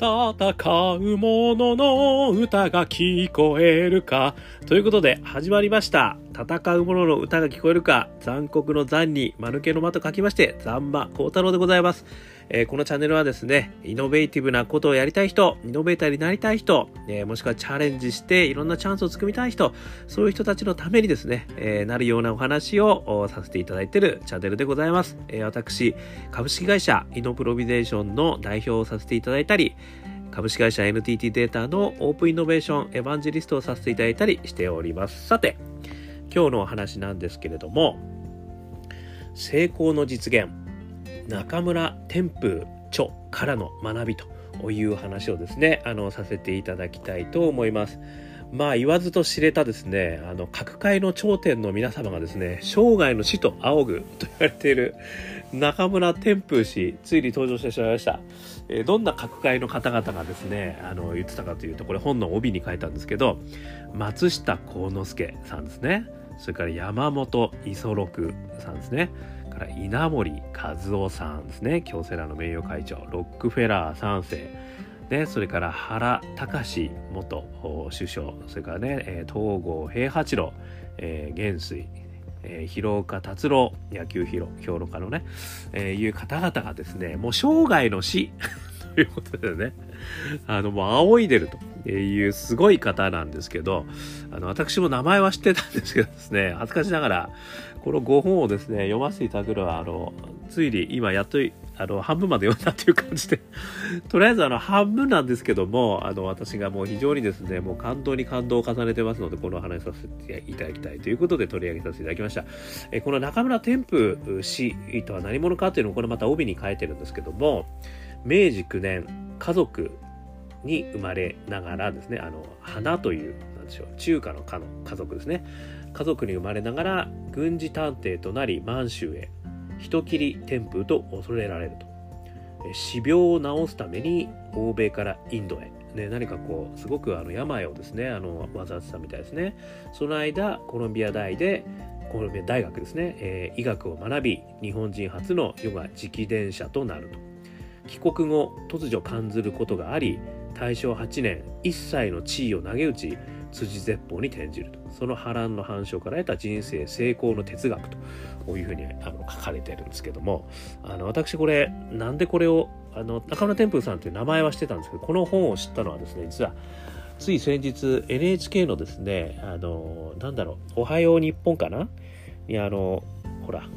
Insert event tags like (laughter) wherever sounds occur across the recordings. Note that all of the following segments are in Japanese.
戦う者の歌が聞こえるか。ということで、始まりました。戦う者の歌が聞こえるか。残酷の残に、間抜けの間と書きまして、残馬幸太郎でございます。えー、このチャンネルはですね、イノベーティブなことをやりたい人、イノベーターになりたい人、えー、もしくはチャレンジしていろんなチャンスをつくみたい人、そういう人たちのためにですね、えー、なるようなお話をさせていただいているチャンネルでございます。え私、株式会社イノプロビゼーションの代表をさせていただいたり、株式会社 NTT データのオープンイノベーションエヴァンジリストをさせていただいたりしております。さて、今日のお話なんですけれども、成功の実現、中村天風著からの学びという話をですね、あの、させていただきたいと思います。まあ言わずと知れたですね、あの、各界の頂点の皆様がですね、生涯の死と仰ぐと言われている中村天風氏、ついに登場してしまいました。えー、どんな各界の方々がですね、あの、言ってたかというと、これ本の帯に書いたんですけど、松下幸之助さんですね。それから山本五十六さんですね。から稲森和夫さんですね。京セラの名誉会長。ロックフェラー3世。ね、それから原隆元首相、それからね、東郷平八郎、えー、元帥、えー、広岡達郎。野球評論家のね、えー、いう方々がですね、もう生涯の死。(laughs) ということでね、あの、もう仰いでるというすごい方なんですけど、あの、私も名前は知ってたんですけどですね、恥ずかしながら、この5本をですね、読ませていただくのは、あの、ついに今やっとあの、半分まで読んだっていう感じで (laughs) とりあえずあの、半分なんですけども、あの、私がもう非常にですね、もう感動に感動を重ねてますので、この話させていただきたいということで取り上げさせていただきました。えこの中村天風氏とは何者かというのをこれまた帯に書いてるんですけども、明治9年、家族に生まれながらですね、あの、花という、なんでしょう、中華の家の家族ですね。家族に生まれながら軍事探偵となり満州へ人斬り天風と恐れられると。死病を治すために欧米からインドへ、ね、何かこうすごくあの病をですねあの患ってたみたいですね。その間コロンビア大でコロンビア大学ですね、えー、医学を学び日本人初のヨガ直伝者となると。帰国後突如感ずることがあり大正8年一切の地位を投げ打ち辻絶法に転じると。その波乱の反証から得た人生成功の哲学というふうにあの書かれてるんですけどもあの私これなんでこれをあの中村天風さんという名前はしてたんですけどこの本を知ったのはですね実はつい先日 NHK のですねあのなんだろう「おはよう日本」かな？にあのほら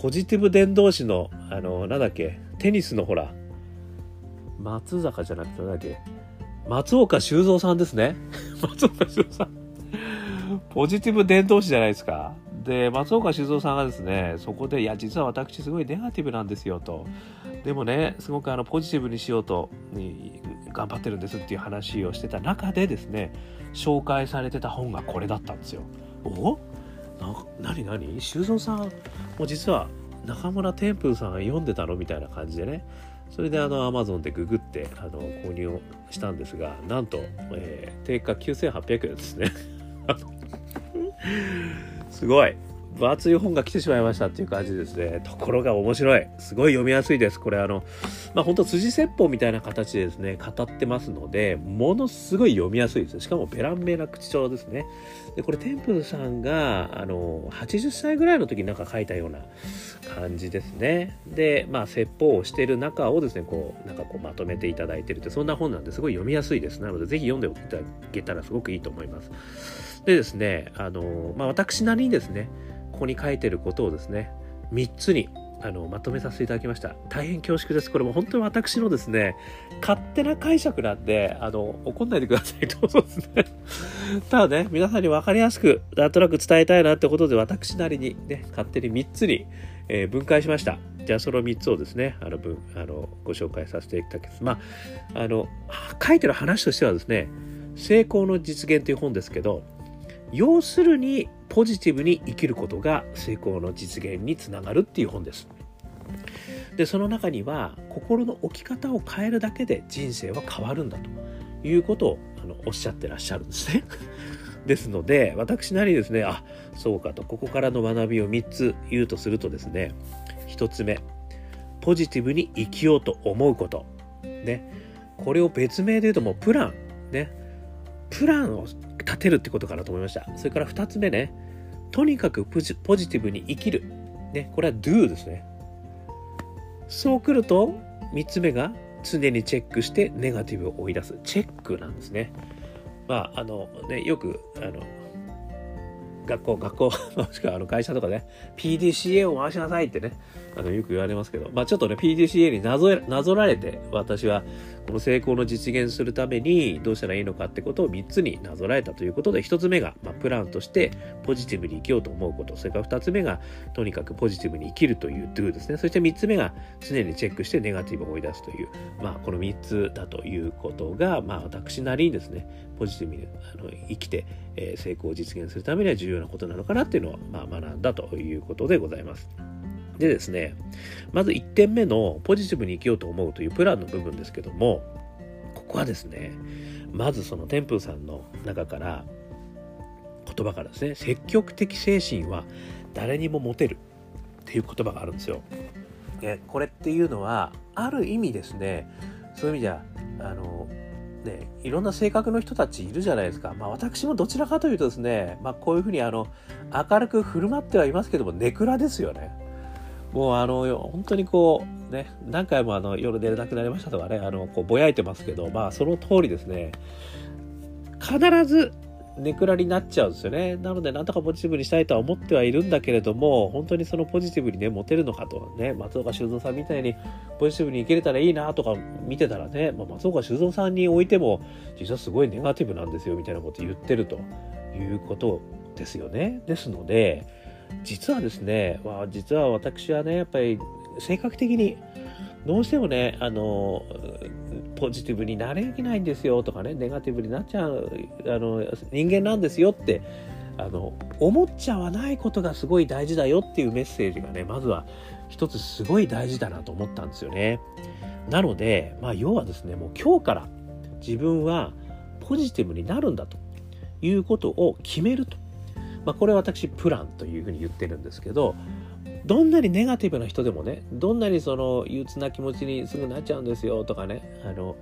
ポジティブ伝道師のあのなんだっけテニスのほら松坂じゃなくてなんだっけ松岡修造さんですね。(laughs) 松岡修造さん。ポジティブ伝道師じゃないですか。で、松岡修造さんがですね、そこで、いや、実は私すごいネガティブなんですよと。でもね、すごくあのポジティブにしようと頑張ってるんですっていう話をしてた中でですね、紹介されてた本がこれだったんですよ。お？な、なになに修造さんも実は中村天風さんが読んでたの？みたいな感じでね、それであのアマゾンでググってあの購入をしたんですがなんと、えー、定価9800円ですね。(laughs) すごい。分厚い本が来てしまいましたっていう感じですね。ところが面白い。すごい読みやすいです。これあの、まあ本当辻説法みたいな形でですね、語ってますので、ものすごい読みやすいです。しかもベラン名な口調ですね。で、これテンプルさんが、あの、80歳ぐらいの時になんか書いたような感じですね。で、まあ説法をしている中をですね、こう、なんかこうまとめていただいてるって、そんな本なんですごい読みやすいです。なので、ぜひ読んでいただけたらすごくいいと思います。でですね、あの、まあ私なりにですね、ここに書いてることをですね3つにあのまとめさせていただきました。大変恐縮です。これも本当に私のですね勝手な解釈なんであの怒んないでください。(laughs) どうぞですね。ただね皆さんに分かりやすくなんとなく伝えたいなってことで私なりにね勝手に3つに、えー、分解しました。じゃあその3つをですねあの分あのご紹介させていただきます。まああの書いてる話としてはですね成功の実現という本ですけど要するにポジティブに生きることが成功の実現につながるっていう本です。でその中には心の置き方を変えるだけで人生は変わるんだということをあのおっしゃってらっしゃるんですね。(laughs) ですので私なりですねあそうかとここからの学びを3つ言うとするとですね1つ目ポジティブに生きようと思うことねこれを別名で言うともうプランねプランを立てるってことかなと思いました。それから2つ目ねとにかくポジポジティブに生きる。ねこれは do ですね。そうくると3つ目が常にチェックしてネガティブを追い出す。チェックなんですね。まああのねよくあの学校、学校、(laughs) もしくはあの会社とかね、PDCA を回しなさいってね、あのよく言われますけど、まあちょっとね、PDCA になぞなぞられて、私はこの成功の実現するためにどうしたらいいのかってことを3つになぞらえたということで、1つ目が、まあ、プランとしてポジティブに生きようと思うこと、それから2つ目が、とにかくポジティブに生きるという do ですね。そして3つ目が、常にチェックしてネガティブを追い出すという、まあこの3つだということが、まあ私なりにですね、ポジティブにあの生きて、え、成功を実現するためには重要なことなのかなっていうのを、まあ、学んだということでございます。でですね、まず1点目のポジティブに生きようと思うというプランの部分ですけども、ここはですね、まずその天風さんの中から言葉からですね、積極的精神は誰にも持てるっていう言葉があるんですよ。でこれっていうのはある意味ですねそういう意味じゃあのね、いろんな性格の人たちいるじゃないですか。まあ私もどちらかというとですね、まあこういうふうにあの、明るく振る舞ってはいますけども、ネクラですよね。もうあの、本当にこう、ね、何回もあの、夜寝れなくなりましたとかね、あの、こうぼやいてますけど、まあその通りですね、必ずネクラになっちゃうんですよね。なので、なんとかポジティブにしたいとは思ってはいるんだけれども、本当にそのポジティブにね、持てるのかと。ね、松岡修造さんみたいにポジティブにいけれたらいいなとか見てたらね、まあ、松岡修造さんにおいても、実はすごいネガティブなんですよ、みたいなこと言ってるということですよね。ですので、実はですね、まあ、実は私はね、やっぱり性格的にどうしてもね、あの、ポジティブになれないんですよとかね、ネガティブになっちゃう、あの、人間なんですよって、あの、思っちゃわないことがすごい大事だよっていうメッセージがね、まずは一つすごい大事だなと思ったんですよね。なので、まあ、要はですね、もう今日から自分はポジティブになるんだということを決めると。まあ、これは私、プランというふうに言ってるんですけど、どんなにネガティブな人でもねどんなにその憂鬱な気持ちにすぐなっちゃうんですよとかねあの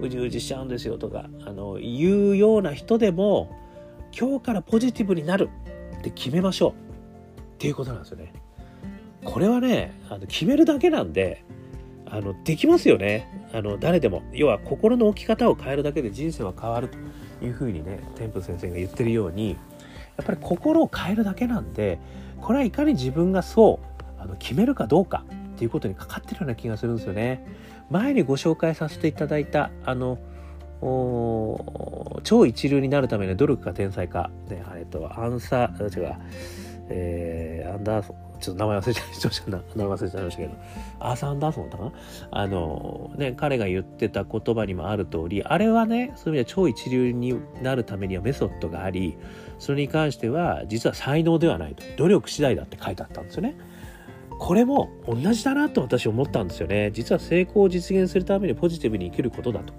うじうじしちゃうんですよとかあの言うような人でも今日からポジティブになるって決めましょう。っていうことなんですよね。これはねあの決めるだけなんであのできますよね。あの誰でも。要は心の置き方を変えるだけで人生は変わるというふうにね天風先生が言ってるようにやっぱり心を変えるだけなんでこれはいかに自分がそうあの決めるかどうかっていうことにかかってるような気がするんですよね。前にご紹介させていただいたあの超一流になるための努力か天才か、ね、えっと、アンサー、違う、えー、アンダーソン、ちょっと名前忘れちゃいました、名前忘れちゃいましたけど、アーサー・アンダーソンだったかな？あの、ね、彼が言ってた言葉にもある通り、あれはね、そういう意味では超一流になるためにはメソッドがあり、それに関しては実は才能ではないと、努力次第だって書いてあったんですよね。これも同じだなと私思ったんですよね。実は成功を実現するためにポジティブに生きることだと。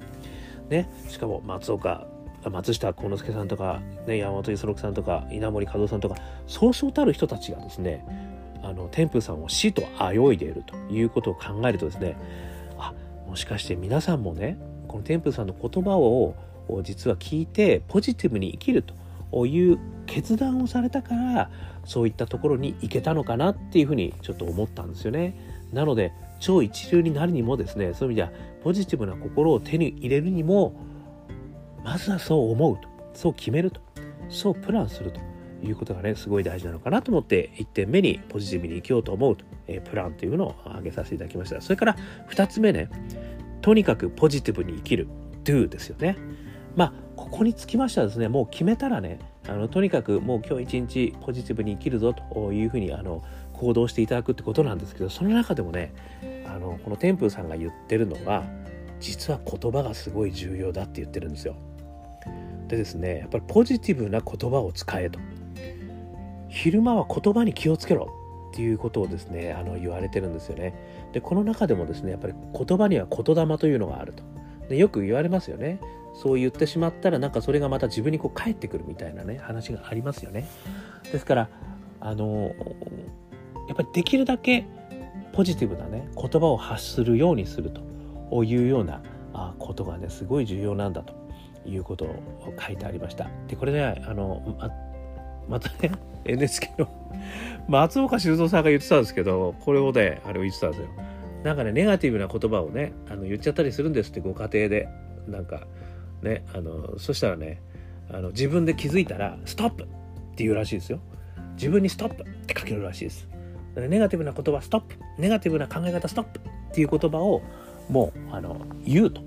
ね、しかも松岡松下幸之助さんとか、ね、山本五十六さんとか稲森和夫さんとかそうそうたる人たちがですねあの天風さんを死と仰いでいるということを考えるとですねあもしかして皆さんもねこの天風さんの言葉を実は聞いてポジティブに生きるという決断をされたからそういったところに行けたのかなっていうふうにちょっと思ったんですよね。なので超一流になるにもですねそういう意味ではポジティブな心を手に入れるにもまずはそう思うとそう決めるとそうプランするということがねすごい大事なのかなと思って1点目にポジティブに生きようと思うと、え、プランというのを挙げさせていただきました。それから2つ目ねとにかくポジティブに生きる。do ですよね。まあここにつきましてはですねもう決めたらねあのとにかくもう今日一日ポジティブに生きるぞというふうにあの行動していただくってことなんですけどその中でもねあのこの天風さんが言ってるのは実は言葉がすごい重要だって言ってるんですよ。でですねやっぱりポジティブな言葉を使えと。昼間は言葉に気をつけろっていうことをですねあの言われてるんですよね。でこの中でもですねやっぱり言葉には言霊というのがあると。でよく言われますよね。そう言ってしまったらなんかそれがまた自分にこう返ってくるみたいなね話がありますよね。ですからあのやっぱりできるだけポジティブなね言葉を発するようにするというようなあことがねすごい重要なんだということを書いてありました。でこれねあのまたね NHK の (laughs) 松岡修造さんが言ってたんですけどこれをねあれを言ってたんですよ。なんかねネガティブな言葉をねあの言っちゃったりするんですってご家庭で。なんかねあのそしたらねあの自分で気づいたら「ストップ!」って言うらしいですよ。自分に「ストップ!」って書けるらしいです。ネガティブな言葉ストップ!ネガティブな考え方ストップ!っていう言葉をもうあの言うと、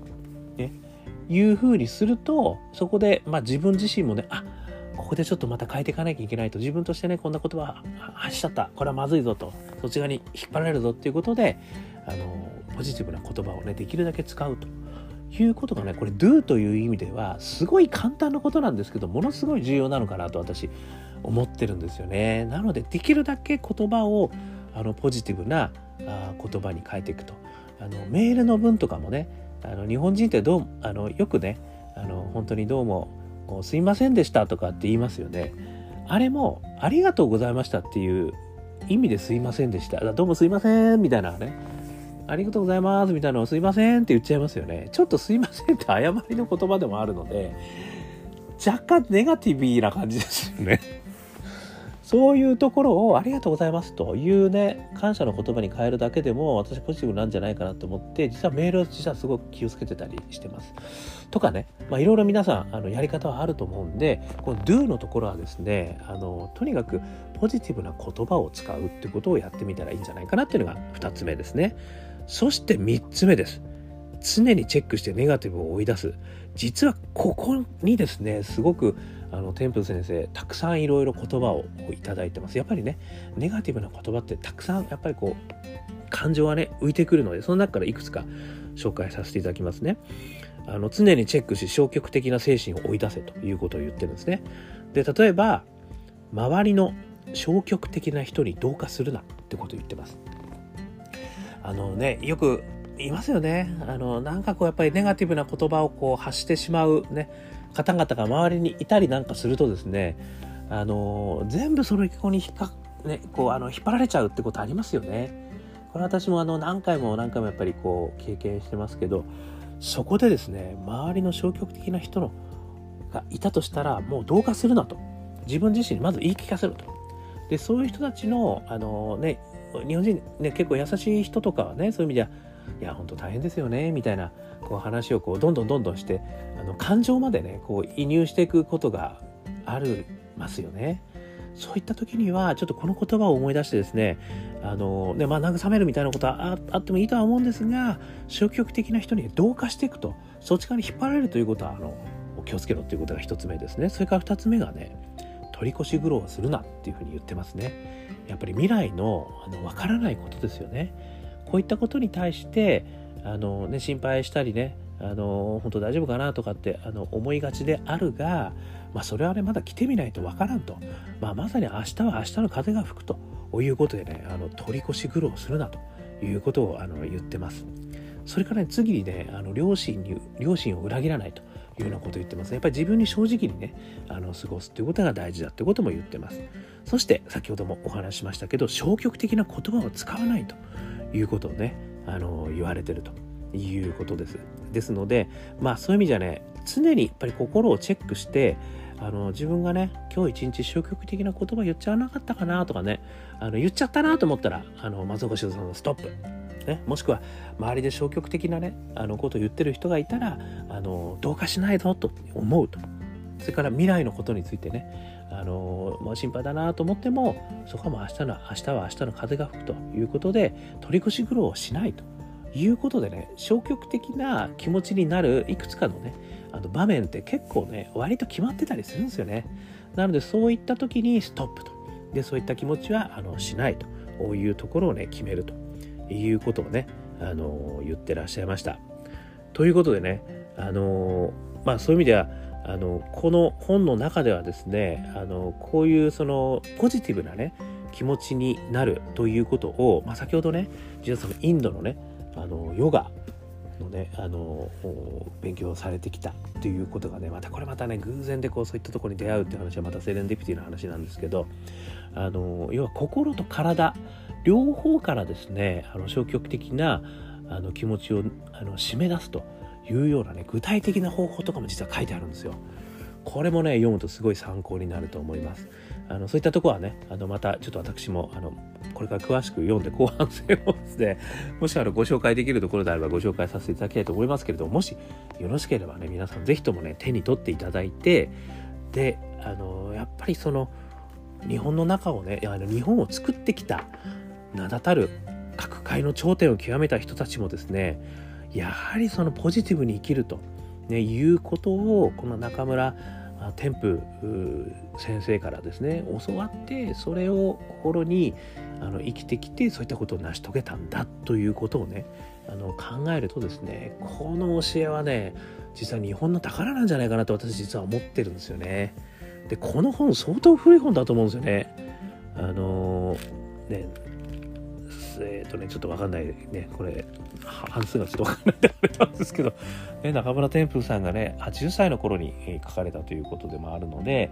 ね、いうふうにするとそこで、まあ、自分自身もねあここでちょっとまた変えていかなきゃいけないと。自分としてねこんな言葉発しちゃった。これはまずいぞと。そっち側に引っ張られるぞっていうことであのポジティブな言葉をねできるだけ使うと。いうことがねこれ do という意味ではすごい簡単なことなんですけどものすごい重要なのかなと私思ってるんですよね。なのでできるだけ言葉をあのポジティブなあ言葉に変えていくと。あのメールの文とかもねあの日本人ってどうあのよくねあの本当にどうもこうすいませんでしたとかって言いますよね。あれもありがとうございましたっていう意味ですいませんでした。どうもすいませんみたいなね。ありがとうございますみたいなのをすいませんって言っちゃいますよね。ちょっとすいませんって謝りの言葉でもあるので、若干ネガティブな感じですよね。そういうところをありがとうございますというね、感謝の言葉に変えるだけでも私ポジティブなんじゃないかなと思って、実はメールを実はすごく気をつけてたりしてます。とかね、まあ、いろいろ皆さんあのやり方はあると思うんで、この do のところはですね、あのとにかくポジティブな言葉を使うってことをやってみたらいいんじゃないかなっていうのが2つ目ですね。そして3つ目です。常にチェックしてネガティブを追い出す。実はここにですね、すごくあのテンプル先生たくさんいろいろ言葉をいただいてます。やっぱりねネガティブな言葉ってたくさんやっぱりこう感情はね浮いてくるのでその中からいくつか紹介させていただきますね。あの常にチェックし消極的な精神を追い出せということを言ってるんですね。で例えば周りの消極的な人に同化するなってことを言ってます。あのねよくいますよね。あのなんかこうやっぱりネガティブな言葉をこう発してしまうね。方々が周りにいたりなんかするとですねあの全部そのこに引っか、ね、こうあの引っ張られちゃうってことありますよね。これ私もあの何回も何回もやっぱりこう経験してますけどそこでですね周りの消極的な人のがいたとしたらもう同化するなと自分自身にまず言い聞かせるとでそういう人たちのあのね日本人ね結構優しい人とかはねそういう意味ではいや本当大変ですよねみたいなこう話をこうどんどんどんどんしてあの感情までねこう移入していくことがありますよね。そういった時にはちょっとこの言葉を思い出してですねあのねまあ慰めるみたいなことはあってもいいとは思うんですが消極的な人に同化していくとそっち側に引っ張られるということはあの気をつけろということが一つ目ですね。それから二つ目がね取り越し苦労するなっていうふうに言ってますね。やっぱり未来のあの分からないことですよね。こういったことに対してあの、ね、心配したりねあの本当大丈夫かなとかってあの思いがちであるが、まあ、それはねまだ来てみないと分からんと、まあ、まさに明日は明日の風が吹くということでねあの取り越し苦労するなということをあの言ってます。それからね次にねあの両親に両親を裏切らないというようなことを言ってます。やっぱり自分に正直にねあの過ごすということが大事だということも言ってます。そして先ほどもお話しましたけど消極的な言葉を使わないということをねあの言われてると。いうことです。ですのでまあそういう意味じゃね常にやっぱり心をチェックしてあの自分がね今日一日消極的な言葉言っちゃわなかったかなとかねあの言っちゃったなと思ったらあの松岡修造さんのストップ。ね、もしくは周りで消極的なねあのことを言ってる人がいたらあのどうかしないぞと思うと。それから未来のことについてねあの、まあ、心配だなと思ってもそこはもう明日の明日は明日の風が吹くということで取り越し苦労をしないということでね消極的な気持ちになるいくつかのねあの場面って結構ね割と決まってたりするんですよね。なのでそういった時にストップと。でそういった気持ちはあのしないというところをね決めるということをねあの言ってらっしゃいました。ということでねあのまあそういう意味ではあのこの本の中ではですねあのこういうそのポジティブなね気持ちになるということを、まあ、先ほどね実はそのインドのねあのヨガのねあの勉強されてきたということがねまたこれまたね偶然でこうそういったところに出会うっていう話はまたセレンディピティの話なんですけどあの要は心と体両方からですねあの消極的なあの気持ちをあの締め出すと。いうようなね具体的な方法とかも実は書いてあるんですよ。これもね読むとすごい参考になると思います。あのそういったところはねあのまたちょっと私もあのこれから詳しく読んで後半戦をですねもしあのご紹介できるところであればご紹介させていただきたいと思いますけれどももしよろしければね皆さん是非ともね手に取っていただいてであのやっぱりその日本の中をねあの日本を作ってきた名だたる各界の頂点を極めた人たちもですねやはりそのポジティブに生きると、ね、いうことをこの中村天風先生からですね教わってそれを心にあの生きてきてそういったことを成し遂げたんだということをねあの考えるとですねこの教えはね実は日本の宝なんじゃないかなと私実は思ってるんですよね。でこの本相当古い本だと思うんですよね。あのねえっ、ー、とね、ちょっとわかんない。ね、これ、半数がちょっとわかんないってあれなんですけど、ね、中村天風さんがね、80歳の頃に書かれたということでもあるので、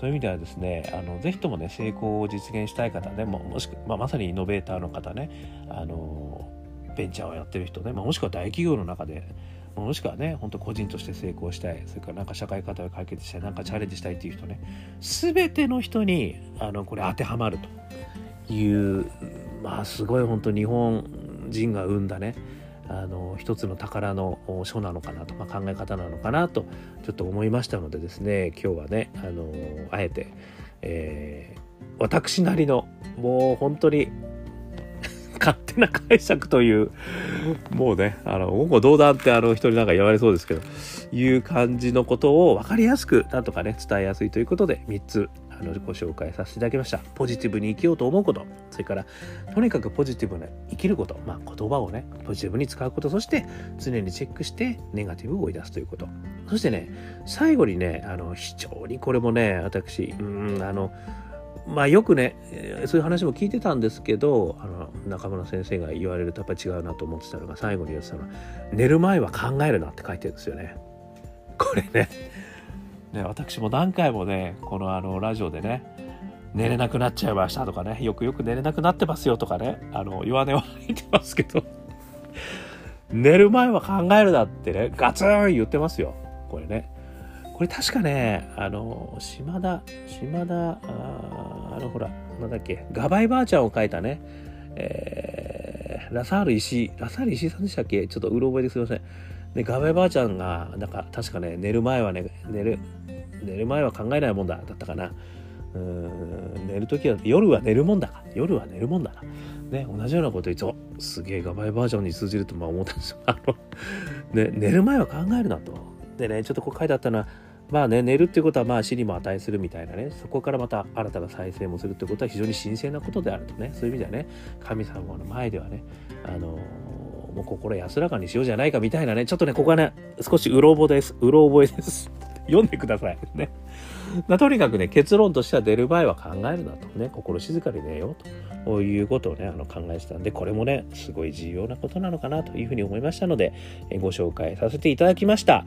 そういう意味ではですね、あのぜひともね、成功を実現したい方ね、ももしくまあ、まさにイノベーターの方ね、あのベンチャーをやってる人ね、まあ、もしくは大企業の中で、もしくはね、本当個人として成功したい、それからなんか社会課題を解決したい、なんかチャレンジしたいっていう人ね、すべての人にあのこれ当てはまるというまあすごい本当日本人が生んだねあの一つの宝の書なのかなと、まあ、考え方なのかなとちょっと思いましたのでですね今日はねあのあえて、えー、私なりのもう本当に (laughs) 勝手な解釈というもうねあの言語道断ってあの人になんか言われそうですけどいう感じのことを分かりやすくなんとかね伝えやすいということで3つのご紹介させていただきました。ポジティブに生きようと思うこと。それからとにかくポジティブな生きること、まあ、言葉をねポジティブに使うこと。そして常にチェックしてネガティブを追い出すということ。そしてね最後にねあの非常にこれもね私うんあのまあよくねそういう話も聞いてたんですけどあの中村先生が言われるとやっぱ違うなと思ってたのが最後に言ってたのは「寝る前は考えるな」って書いてるんですよね。これねね、私も何回もね、このあのラジオでね、寝れなくなっちゃいましたとかね、よくよく寝れなくなってますよとかね、あの、弱音は吐いてますけど、寝る前は考えるなってね、ガツン言ってますよ。これね。これ確かね、あの、島田、島田、ああの、ほら、なんだっけ、ガバイばあちゃんを書いたね、えー、ラサール石井、ラサール石井さんでしたっけ？ちょっとうろ覚えですいません。で、ガバイばあちゃんが、なんか、確かね、寝る前はね、寝る、寝る前は考えないもんだ、だったかな。うん寝るときは、夜は寝るもんだか。夜は寝るもんだな。ね、同じようなこと言って、すげえガバイバージョンに通じるとまあ思ったんですよ。あの、ね、寝る前は考えるなと。でね、ちょっとこう書いてあったのは、まあね、寝るっていうことはまあ死にも値するみたいなね、そこからまた新たな再生もするってことは非常に神聖なことであるとね、そういう意味ではね、神様の前ではね、あのもう心安らかにしようじゃないかみたいなね、ちょっとね、ここはね、少しうろ覚えです。うろ覚えです。(laughs) 読んでください。ね。(laughs) まあ、とにかくね、結論としては出る場合は考えるなと。ね、心静かに寝ようということをね、あの考えてたんで、これもね、すごい重要なことなのかなというふうに思いましたので、えご紹介させていただきました。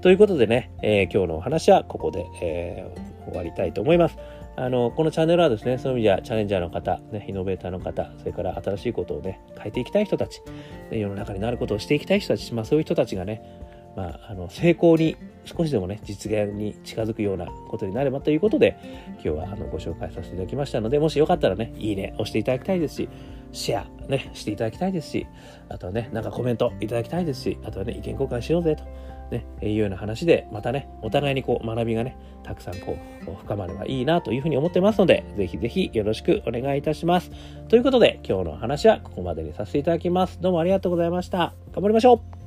ということでね、えー、今日のお話はここで、えー、終わりたいと思います。あの、このチャンネルはですね、そういう意味ではチャレンジャーの方、ね、イノベーターの方、それから新しいことをね、変えていきたい人たち、世の中になることをしていきたい人たち、まあそういう人たちがね、まあ、あの成功に少しでもね実現に近づくようなことになればということで今日はあのご紹介させていただきましたのでもしよかったらねいいね押していただきたいですしシェアねしていただきたいですしあとはねなんかコメントいただきたいですしあとはね意見交換しようぜとね、いうような話で、またね、お互いにこう学びがね、たくさんこう深まればいいなというふうに思ってますので、ぜひぜひよろしくお願いいたします。ということで、今日の話はここまでにさせていただきます。どうもありがとうございました。頑張りましょう